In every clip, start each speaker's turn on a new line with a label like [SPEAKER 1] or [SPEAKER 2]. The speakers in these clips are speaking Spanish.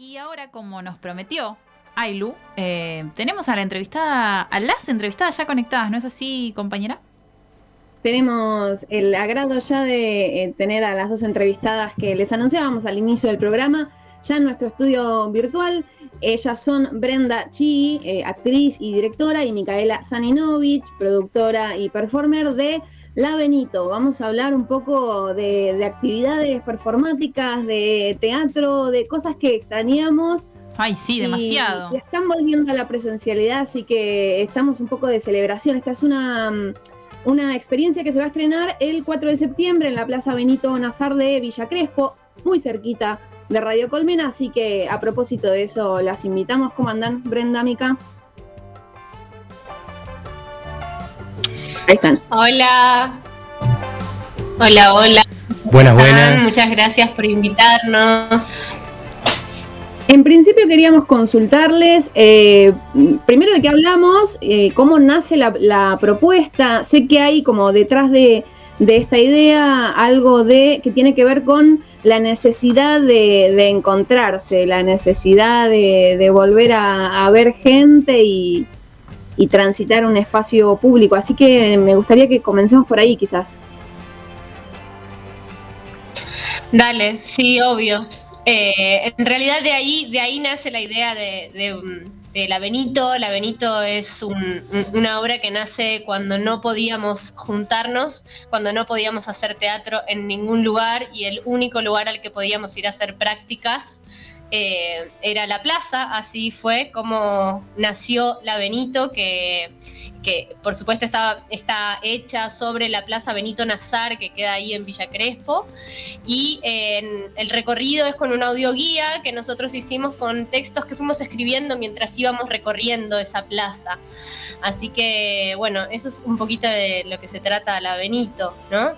[SPEAKER 1] Y ahora, como nos prometió Ailu, eh, tenemos a la entrevistada, a las entrevistadas ya conectadas, ¿no es así, compañera?
[SPEAKER 2] Tenemos el agrado ya de eh, tener a las dos entrevistadas que les anunciábamos al inicio del programa, ya en nuestro estudio virtual. Ellas son Brenda Chi, eh, actriz y directora, y Micaela Saninovich, productora y performer de La Benito. Vamos a hablar un poco de, actividades performáticas, de teatro, de cosas que extrañamos.
[SPEAKER 1] Ay, sí, demasiado.
[SPEAKER 2] Y, están volviendo a la presencialidad, así que estamos un poco de celebración. Esta es una, una experiencia que se va a estrenar el 4 de septiembre en la Plaza Benito Nazar de Villa Crespo, muy cerquita de Radio Colmena, así que a propósito de eso las invitamos. ¿Cómo andan, Brenda, Mica?
[SPEAKER 3] Ahí están. Hola. Hola, hola.
[SPEAKER 4] Buenas, buenas.
[SPEAKER 3] Muchas gracias por invitarnos.
[SPEAKER 2] En principio queríamos consultarles, eh, primero de qué hablamos, eh, cómo nace la, propuesta. Sé que hay como detrás de, esta idea algo de que tiene que ver con la necesidad de, encontrarse, la necesidad de, volver a, ver gente y, transitar un espacio público. Así que me gustaría que comencemos por ahí quizás.
[SPEAKER 3] Dale, sí, obvio. Eh, en realidad de ahí, de ahí nace la idea de, de, La Benito. La es una obra que nace cuando no podíamos juntarnos, cuando no podíamos hacer teatro en ningún lugar y el único lugar al que podíamos ir a hacer prácticas eh, era la plaza. Así fue como nació La Benito, que que por supuesto está, está hecha sobre la Plaza Benito Nazar, que queda ahí en Villa Crespo. Y el recorrido es con un audioguía que nosotros hicimos con textos que fuimos escribiendo mientras íbamos recorriendo esa plaza. Así que, bueno, eso es un poquito de lo que se trata la Benito, ¿no?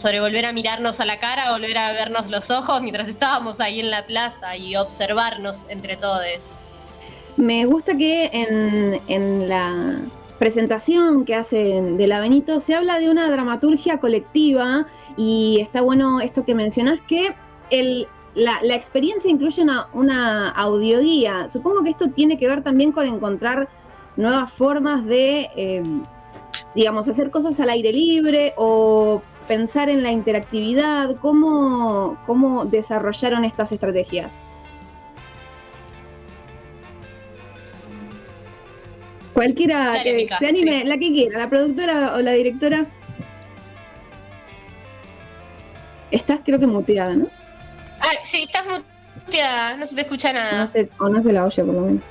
[SPEAKER 3] Sobre volver a mirarnos a la cara, volver a vernos los ojos mientras estábamos ahí en la plaza y observarnos entre todos.
[SPEAKER 2] Me gusta que en, en la presentación que hacen de la se habla de una dramaturgia colectiva y está bueno esto que mencionás que el, la, experiencia incluye una, una audioguía. Supongo que esto tiene que ver también con encontrar nuevas formas de, eh, digamos, hacer cosas al aire libre o pensar en la interactividad. ¿Cómo, cómo desarrollaron estas estrategias? Cualquiera que se anime, la que quiera, la productora o la directora. Estás creo que muteada, ¿no?
[SPEAKER 3] Ah, sí, estás muteada, no se te escucha nada.
[SPEAKER 2] No se, o no se la oye por lo menos.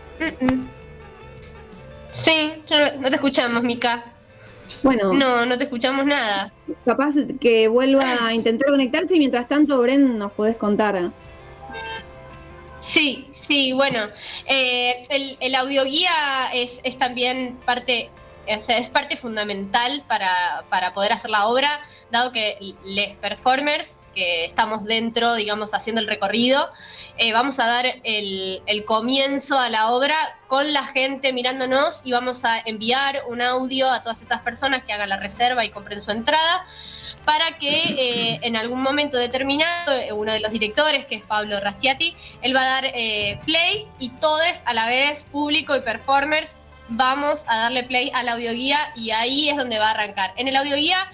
[SPEAKER 3] Sí, no, te escuchamos, Mika. Bueno. No, no te escuchamos nada.
[SPEAKER 2] Capaz que vuelva a intentar conectarse y mientras tanto, Bren, nos podés contar.
[SPEAKER 3] Sí, Sí, bueno, eh, el, el, audioguía es, es también parte, es parte fundamental para, para, poder hacer la obra, dado que les performers, que estamos dentro, digamos, haciendo el recorrido, eh, vamos a dar el, el, comienzo a la obra con la gente mirándonos y vamos a enviar un audio a todas esas personas que hagan la reserva y compren su entrada para que eh, en algún momento determinado, eh, uno de los directores, que es Pablo Raciati, él va a dar eh, play y todos a la vez, público y performers, vamos a darle play al audioguía y ahí es donde va a arrancar. En el audioguía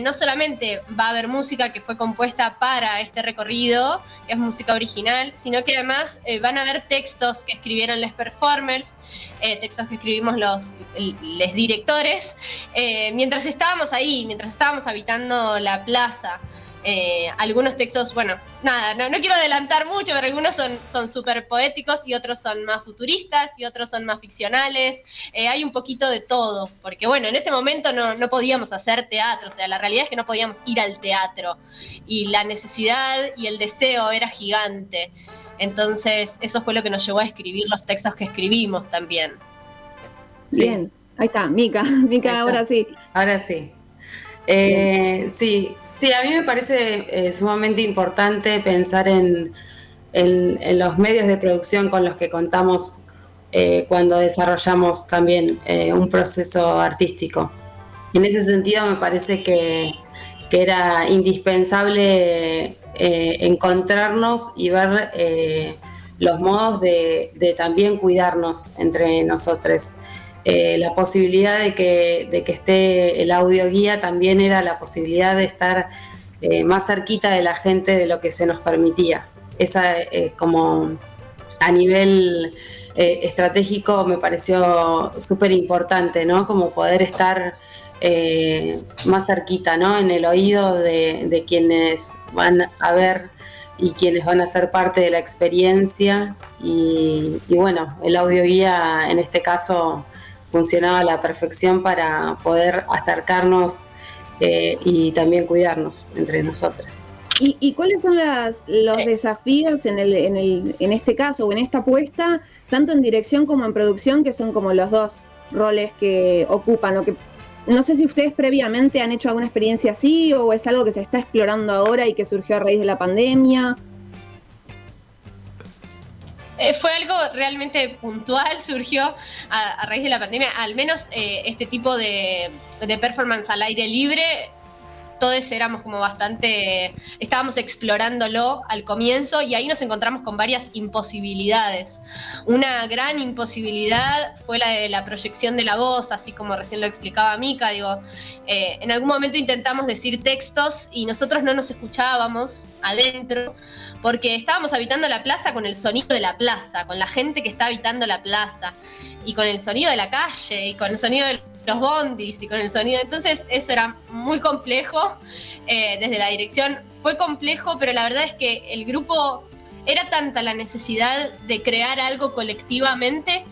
[SPEAKER 3] no solamente va a haber música que fue compuesta para este recorrido, que es música original, sino que además van a haber textos que escribieron los performers, eh, textos que escribimos los, los directores, eh, mientras estábamos ahí, mientras estábamos habitando la plaza. Eh, algunos textos, bueno, nada, no, quiero adelantar mucho, pero algunos son súper poéticos y otros son más futuristas y otros son más ficcionales. hay un poquito de todo, porque bueno, en ese momento no, no, podíamos hacer teatro, o sea, la realidad es que no podíamos ir al teatro y la necesidad y el deseo era gigante. Entonces, eso fue lo que nos llevó a escribir los textos que escribimos también.
[SPEAKER 2] Bien, ahí está, Mica, Mica, ahora sí.
[SPEAKER 5] Ahora sí. Eh, sí, sí, a mí me parece eh, sumamente importante pensar en, los medios de producción con los que contamos eh, cuando desarrollamos también un proceso artístico. En ese sentido me parece que, que era indispensable eh, encontrarnos y ver eh, los modos de, también cuidarnos entre nosotros. Eh, la posibilidad de que, de que esté el audio guía también era la posibilidad de estar eh, más cerquita de la gente de lo que se nos permitía. Esa como a nivel estratégico me pareció súper importante, ¿no? Como poder estar eh, más cerquita, ¿no? En el oído de, quienes van a ver y quienes van a ser parte de la experiencia. Y, bueno, el audio guía en este caso funcionaba a la perfección para poder acercarnos eh, y también cuidarnos entre nosotras.
[SPEAKER 2] ¿Y, cuáles son los eh. desafíos en, el, en, el, en este caso o en esta apuesta, tanto en dirección como en producción, que son como los dos roles que ocupan o que no sé si ustedes previamente han hecho alguna experiencia así o es algo que se está explorando ahora y que surgió a raíz de la pandemia.
[SPEAKER 3] Eh, fue algo realmente puntual, surgió a, raíz de la pandemia, al menos eh, este tipo de, de performance al aire libre todos éramos como bastante, estábamos explorándolo al comienzo y ahí nos encontramos con varias imposibilidades. Una gran imposibilidad fue la de la proyección de la voz, así como recién lo explicaba Mika, digo, eh, en algún momento intentamos decir textos y nosotros no nos escuchábamos adentro porque estábamos habitando la plaza con el sonido de la plaza, con la gente que está habitando la plaza y con el sonido de la calle y con el sonido de los bondis y con el sonido. Entonces eso era muy complejo eh, desde la dirección. Fue complejo, pero la verdad es que el grupo era tanta la necesidad de crear algo colectivamente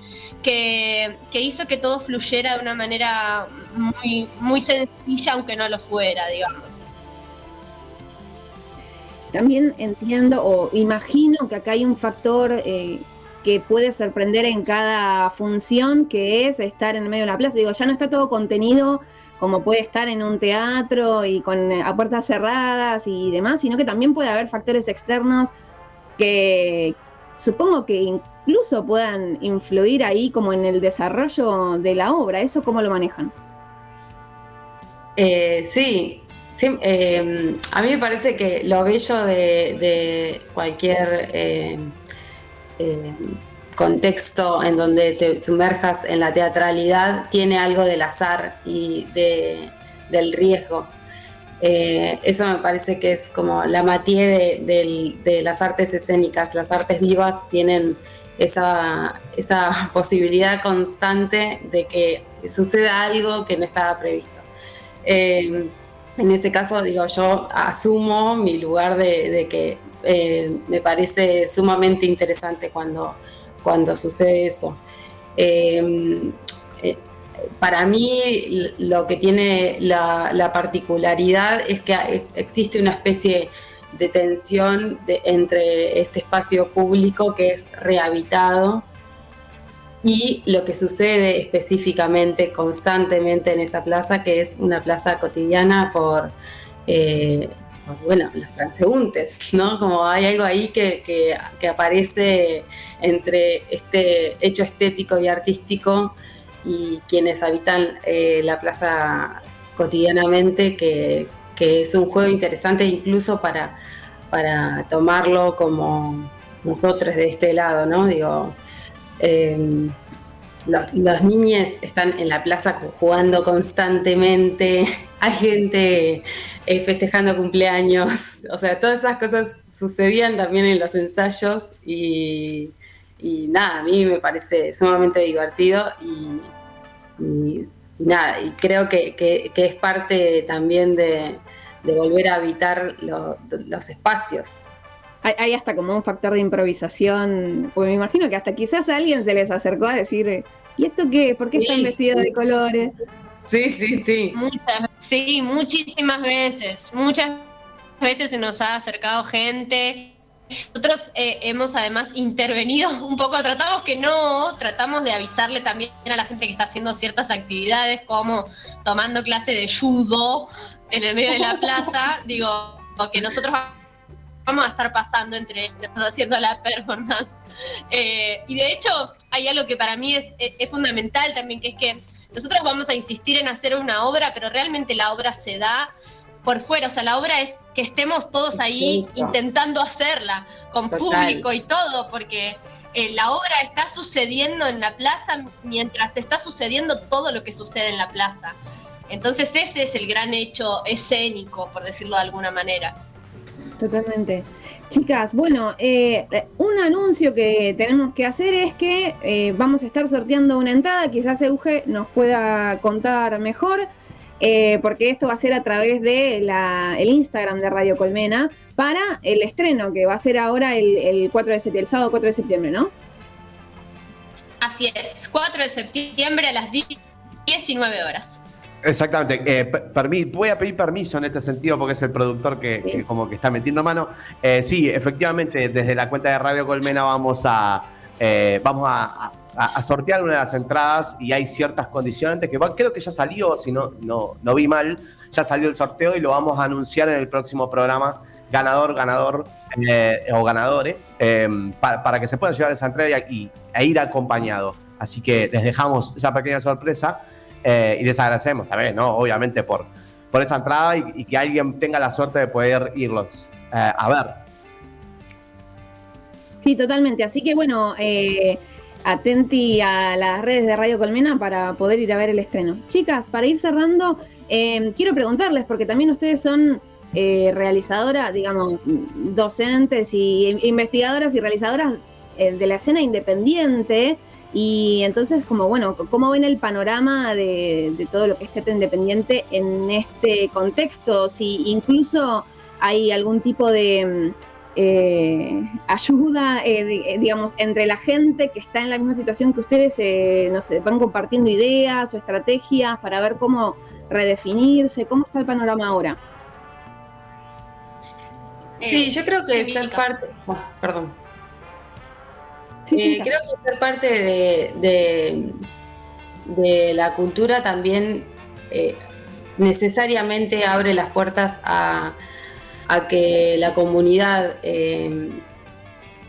[SPEAKER 3] que, hizo que todo fluyera de una manera muy, muy sencilla, aunque no lo fuera, digamos.
[SPEAKER 2] También entiendo o imagino que acá hay un factor eh, que puede sorprender en cada función, que es estar en medio de una plaza. Digo, ya no está todo contenido como puede estar en un teatro y con eh, a puertas cerradas y demás, sino que también puede haber factores externos que supongo que incluso puedan influir ahí como en el desarrollo de la obra. ¿Eso cómo lo manejan?
[SPEAKER 5] Eh, sí, sí eh, a mí me parece que lo bello de, cualquier eh, contexto en donde te sumerjas en la teatralidad tiene algo del azar y del riesgo. Eh, eso me parece que es como la matié de, las artes escénicas. Las artes vivas tienen esa, esa posibilidad constante de que suceda algo que no estaba previsto. Eh, en ese caso, digo, yo asumo mi lugar de que eh, me parece sumamente interesante cuando, cuando sucede eso. Em, eh, para mí lo que tiene la, particularidad es que existe una especie de tensión entre este espacio público que es rehabitado y lo que sucede específicamente, constantemente en esa plaza, que es una plaza cotidiana por eh, bueno, los transeúntes, ¿no? Como hay algo ahí que, aparece entre este hecho estético y artístico y quienes habitan eh, la plaza cotidianamente, que, es un juego interesante incluso para, para tomarlo como nosotros de este lado, ¿no? Digo, em, los, niños están en la plaza jugando constantemente, hay gente eh, festejando cumpleaños, o sea, todas esas cosas sucedían también en los ensayos y, nada, a mí me parece sumamente divertido y, nada, y creo que, es parte también de, volver a habitar los espacios.
[SPEAKER 2] Hay, hasta como un factor de improvisación, porque me imagino que hasta quizás a alguien se les acercó a decir, ¿y esto qué? ¿Por qué están vestidos de colores?
[SPEAKER 5] Sí, sí, sí.
[SPEAKER 3] Muchas, sí, muchísimas veces. Muchas veces se nos ha acercado gente. Nosotros eh, hemos además intervenido un poco, tratamos que no, tratamos de avisarle también a la gente que está haciendo ciertas actividades como tomando clase de judo en el medio de la plaza, digo, que nosotros vamos a estar pasando entre nosotros haciendo la performance. Eh, y de hecho, hay algo que para mí es, es, fundamental también, que es que nosotros vamos a insistir en hacer una obra, pero realmente la obra se da por fuera, o sea, la obra es que estemos todos ahí intentando hacerla, con público y todo, porque eh, la obra está sucediendo en la plaza mientras está sucediendo todo lo que sucede en la plaza. Entonces ese es el gran hecho escénico, por decirlo de alguna manera.
[SPEAKER 2] Totalmente. Chicas, bueno, eh, un anuncio que tenemos que hacer es que eh, vamos a estar sorteando una entrada, quizás Euge nos pueda contar mejor, eh, porque esto va a ser a través de el Instagram de Radio Colmena para el estreno, que va a ser ahora el, 4 de septiembre, el sábado 4 de septiembre, ¿no?
[SPEAKER 3] Así es, 4 de septiembre a las 19 horas.
[SPEAKER 4] Exactamente. Eh, voy a pedir permiso en este sentido porque es el productor que, como que está metiendo mano. Eh, sí, efectivamente, desde la cuenta de Radio Colmena vamos a eh, vamos a, sortear una de las entradas y hay ciertas condiciones que creo que ya salió, si no, no, no vi mal, ya salió el sorteo y lo vamos a anunciar en el próximo programa ganador, ganador o ganadores para, para, que se pueda llevar esa entrega y, e ir acompañado. Así que les dejamos esa pequeña sorpresa. Eh, y les agradecemos también, ¿no? Obviamente por, por esa entrada y, que alguien tenga la suerte de poder irlos eh, a ver.
[SPEAKER 2] Sí, totalmente. Así que bueno, eh, atenti a las redes de Radio Colmena para poder ir a ver el estreno. Chicas, para ir cerrando, quiero preguntarles, porque también ustedes son realizadoras, digamos, docentes y investigadoras y realizadoras de la escena independiente. Y entonces, como bueno, ¿cómo ven el panorama de, todo lo que es teatro independiente en este contexto? Si incluso hay algún tipo de eh, ayuda, eh, digamos, entre la gente que está en la misma situación que ustedes, eh, no sé, van compartiendo ideas o estrategias para ver cómo redefinirse, ¿cómo está el panorama ahora?
[SPEAKER 5] Sí, yo creo que ser parte... Oh, perdón. Eh, creo que ser parte de, de, la cultura también eh, necesariamente abre las puertas a, que la comunidad eh,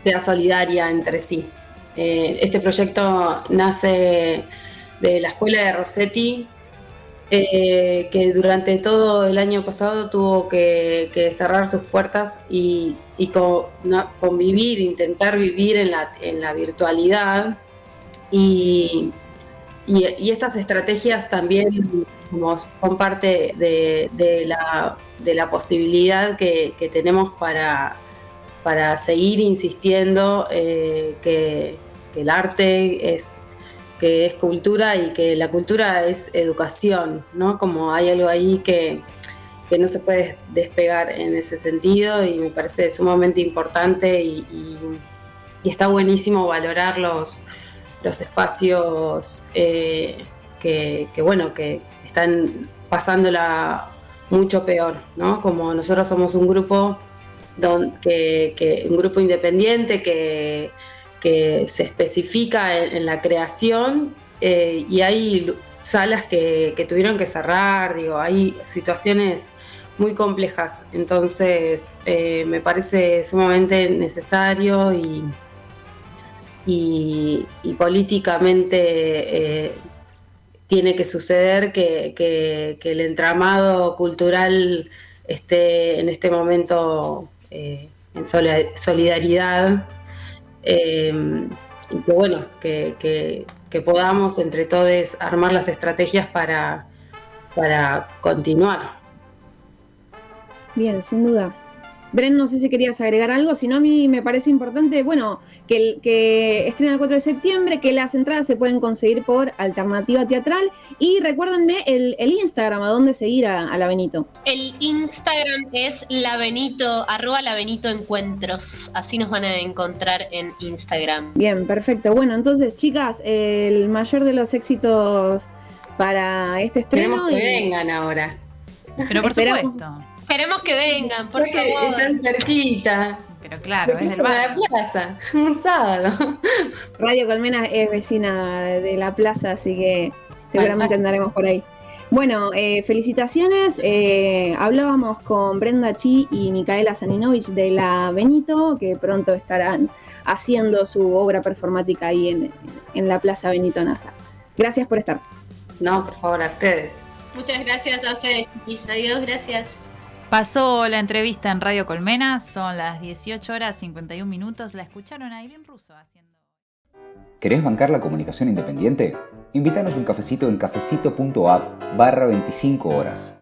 [SPEAKER 5] sea solidaria entre sí. este proyecto nace de la escuela de Rossetti, eh, que durante todo el año pasado tuvo que, cerrar sus puertas y, convivir, intentar vivir en la, virtualidad. Y, estas estrategias también son parte de, la, posibilidad que, tenemos para, seguir insistiendo eh, que el arte es que es cultura y que la cultura es educación, ¿no? Como hay algo ahí que, no se puede despegar en ese sentido y me parece sumamente importante y, está buenísimo valorar los, los espacios que, que, bueno, que están pasándola mucho peor, ¿no? Como nosotros somos un grupo, que, un grupo independiente que que se especifica en, la creación eh, y hay salas que, tuvieron que cerrar, digo, hay situaciones muy complejas, entonces eh, me parece sumamente necesario y, y, políticamente eh, tiene que suceder que, el entramado cultural esté en este momento en solidaridad Em, y que bueno, que, podamos entre todos armar las estrategias para, para continuar.
[SPEAKER 2] Bien, sin duda. Bren, no sé si querías agregar algo, si no a mí me parece importante, bueno, que, el, que estrena el 4 de septiembre, que las entradas se pueden conseguir por Alternativa Teatral. Y recuérdenme el, Instagram, a dónde seguir a, la Benito.
[SPEAKER 3] El Instagram es la Benito, arroba la Benito Encuentros. Así nos van a encontrar en Instagram.
[SPEAKER 2] Bien, perfecto. Bueno, entonces, chicas, el mayor de los éxitos para este estreno.
[SPEAKER 5] Queremos que vengan ahora.
[SPEAKER 1] Pero por supuesto.
[SPEAKER 3] Queremos que vengan, porque favor.
[SPEAKER 5] Están cerquita.
[SPEAKER 1] Pero claro, es
[SPEAKER 5] el la plaza, un sábado.
[SPEAKER 2] Radio Colmena es vecina de la plaza, así que seguramente andaremos por ahí. Bueno, eh, felicitaciones. Eh, hablábamos con Brenda Chi y Micaela Saninovich de la Benito, que pronto estarán haciendo su obra performática ahí en, en la Plaza Benito Nasa. Gracias por estar.
[SPEAKER 5] No, por favor, a ustedes.
[SPEAKER 3] Muchas gracias a ustedes. Adiós, gracias.
[SPEAKER 1] Pasó la entrevista en Radio Colmena, son las 18 horas 51 minutos. La escucharon a Irene Russo haciendo.
[SPEAKER 6] ¿Querés bancar la comunicación independiente? Invítanos un cafecito en cafecito.app barra 25 horas.